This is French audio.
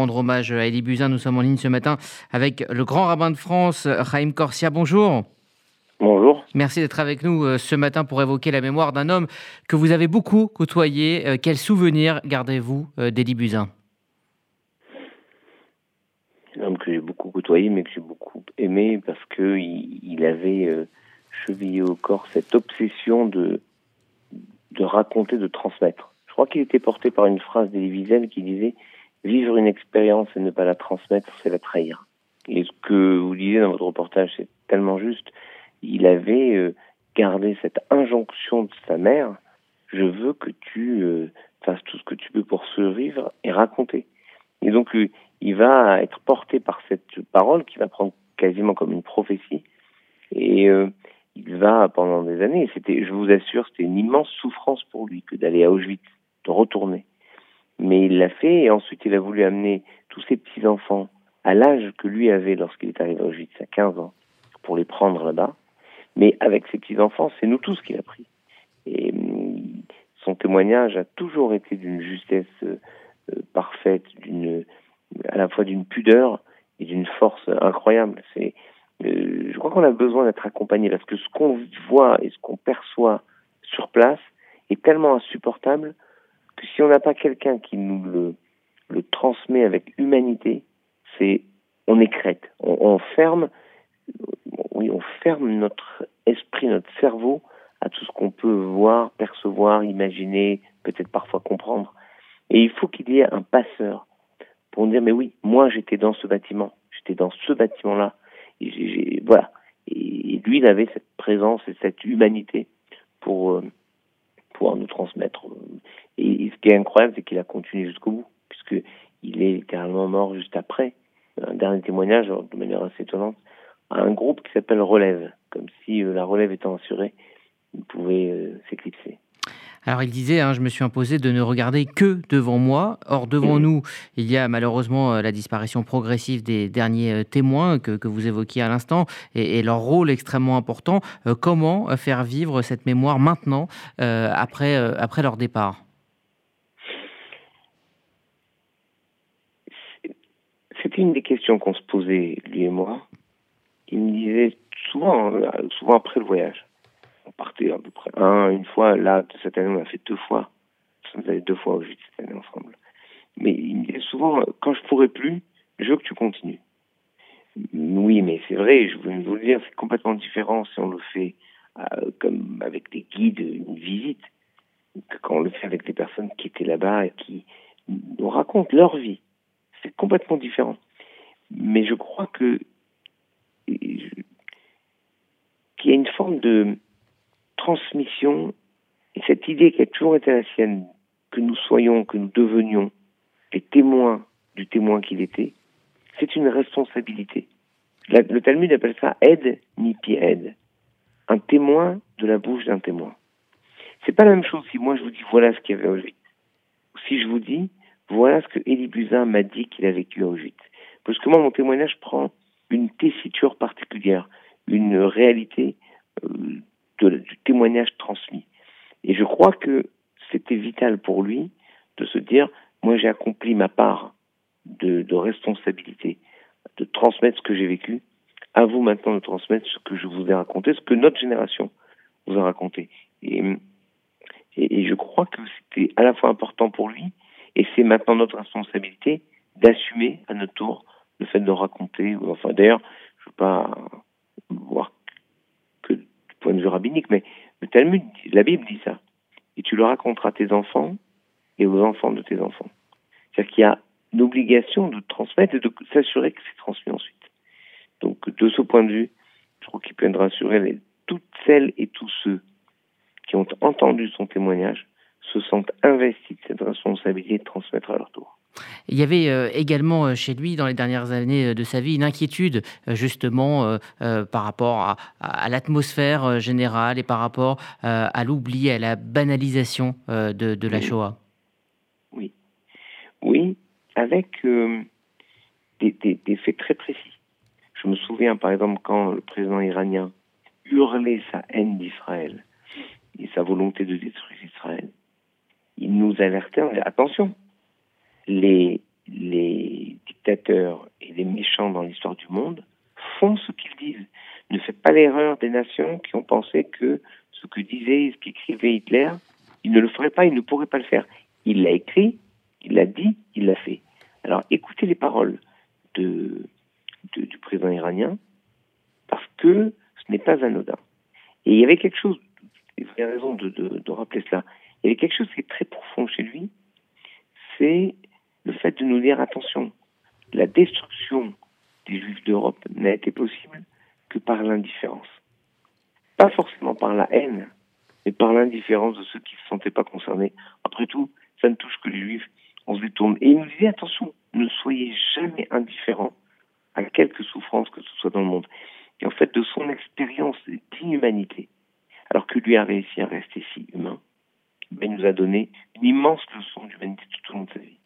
rendre hommage à Elie Buzyn. Nous sommes en ligne ce matin avec le grand rabbin de France, Chaim Corsia. Bonjour. Bonjour. Merci d'être avec nous euh, ce matin pour évoquer la mémoire d'un homme que vous avez beaucoup côtoyé. Euh, quel souvenir gardez-vous euh, d'Elie Buzyn? Un homme que j'ai beaucoup côtoyé, mais que j'ai beaucoup aimé parce qu'il il avait chevillé au corps cette obsession de, de raconter, de transmettre. Je crois qu'il était porté par une phrase d'Elie Wiesel qui disait Vivre une expérience et ne pas la transmettre, c'est la trahir. Et ce que vous disiez dans votre reportage, c'est tellement juste il avait euh, gardé cette injonction de sa mère je veux que tu euh, fasses tout ce que tu peux pour survivre et raconter. Et donc, euh, il va être porté par cette parole qui va prendre quasiment comme une prophétie. Et il va, pendant des années, c'était, je vous assure, c'était une immense souffrance pour lui que d'aller à Auschwitz, de retourner. Mais il l'a fait et ensuite il a voulu amener tous ses petits-enfants à l'âge que lui avait lorsqu'il est arrivé à Auschwitz, à 15 ans, pour les prendre là-bas. Mais avec ses petits-enfants, c'est nous tous qu'il a pris. Et mm, son témoignage a toujours été d'une justesse euh, parfaite, d'une à la fois d'une pudeur et d'une force incroyable. C'est, euh, je crois qu'on a besoin d'être accompagné parce que ce qu'on voit et ce qu'on perçoit sur place est tellement insupportable si on n'a pas quelqu'un qui nous le, le transmet avec humanité, c'est on écrète, on, on ferme oui, on ferme notre esprit, notre cerveau à tout ce qu'on peut voir, percevoir, imaginer, peut-être parfois comprendre. Et il faut qu'il y ait un passeur pour dire, mais oui, moi j'étais dans ce bâtiment, j'étais dans ce bâtiment-là. Et voilà. Et lui, il avait cette présence et cette humanité pour euh, pouvoir nous transmettre. Et, ce qui est incroyable, c'est qu'il a continué jusqu'au bout, puisque il est littéralement mort juste après. Un dernier témoignage, de manière assez étonnante, un groupe qui s'appelle Relève, comme si euh, la relève étant assurée, il pouvait euh, s'éclipser. Alors il disait, hein, je me suis imposé de ne regarder que devant moi. Or, devant nous, il y a malheureusement euh, la disparition progressive des derniers témoins que, vous évoquiez à l'instant et, leur rôle extrêmement important. comment faire vivre cette mémoire maintenant, euh, après, euh, après leur départ? C'était une des questions qu'on se posait, lui et moi il me disait souvent, euh, souvent après le voyage. Partait à peu près un, une fois. Là, cette année, on a fait deux fois. On allait deux fois au Gîte cette année ensemble. Mais il me disait souvent, quand je pourrai plus, je veux que tu continues. Oui, mais c'est vrai, je veux vous le dire, c'est complètement différent si on le fait euh, comme avec des guides, une visite, que quand on le fait avec des personnes qui étaient là-bas et qui nous racontent leur vie. C'est complètement différent. Mais je crois que qu'il y a une forme de transmission et cette idée qui a toujours été la sienne, que nous soyons, que nous devenions les témoins du témoin qu'il était, c'est une responsabilité. le Talmud appelle ça aide ni aide. Un témoin de la bouche d'un témoin. C'est pas la même chose si moi je vous dis voilà ce qu'il y avait à Auschwitz. Ou si je vous dis voilà ce que Elie Buzyn m'a dit qu'il a vécu à Auschwitz. Parce que moi, mon témoignage prend une tessiture particulière, une réalité du témoignage transmis. Et je crois que c'était vital pour lui de se dire, moi j'ai accompli ma part de, responsabilité, de transmettre ce que j'ai vécu, à vous maintenant de transmettre ce que je vous ai raconté, ce que notre génération vous a raconté. Et, et je crois que c'était à la fois important pour lui, et c'est maintenant notre responsabilité d'assumer à notre tour le fait de raconter, enfin d'ailleurs, je ne veux pas voir que du point de vue mais le Talmud, la Bible dit ça. Et tu le raconteras à tes enfants et aux enfants de tes enfants. C'est-à-dire qu'il y a une obligation de transmettre et de s'assurer que c'est transmis ensuite. Donc de ce point de vue, je crois qu'il peut rassurer toutes celles et tous ceux qui ont entendu son témoignage se sentent investis de cette responsabilité de transmettre à leur tour. Il y avait euh, également euh, chez lui, dans les dernières années euh, de sa vie, une inquiétude justement par rapport à, l'atmosphère générale et par rapport à l'oubli, à la banalisation de, la Shoah. Oui, oui, avec des, des, faits très précis. Je me souviens par exemple quand le président iranien hurlait sa haine d'Israël et sa volonté de détruire Israël, il nous alertait, attention, les, dictateurs et les méchants dans l'histoire du monde font ce qu'ils disent. Ne faites pas l'erreur des nations qui ont pensé que ce que disait, ce qu'écrivait Hitler, il ne le ferait pas, il ne pourrait pas le faire. Il l'a écrit, il l'a dit, il l'a fait. Alors écoutez les paroles du président iranien, parce que ce n'est pas anodin. Et il y avait quelque chose, vous avez raison de, rappeler cela, il y avait quelque chose qui est très profond chez lui, c'est le fait de nous attention, la destruction des Juifs d'Europe n'a été possible que par l'indifférence. Pas forcément par la haine, mais par l'indifférence de ceux qui ne se sentaient pas concernés. Après tout, ça ne touche que les Juifs, on se détourne. Et il nous disait attention, ne soyez jamais indifférents à quelque souffrance que ce soit dans le monde. Et en fait, de son expérience d'inhumanité, alors que lui a réussi à rester si humain, il nous a donné une immense leçon d'humanité tout au long de sa vie.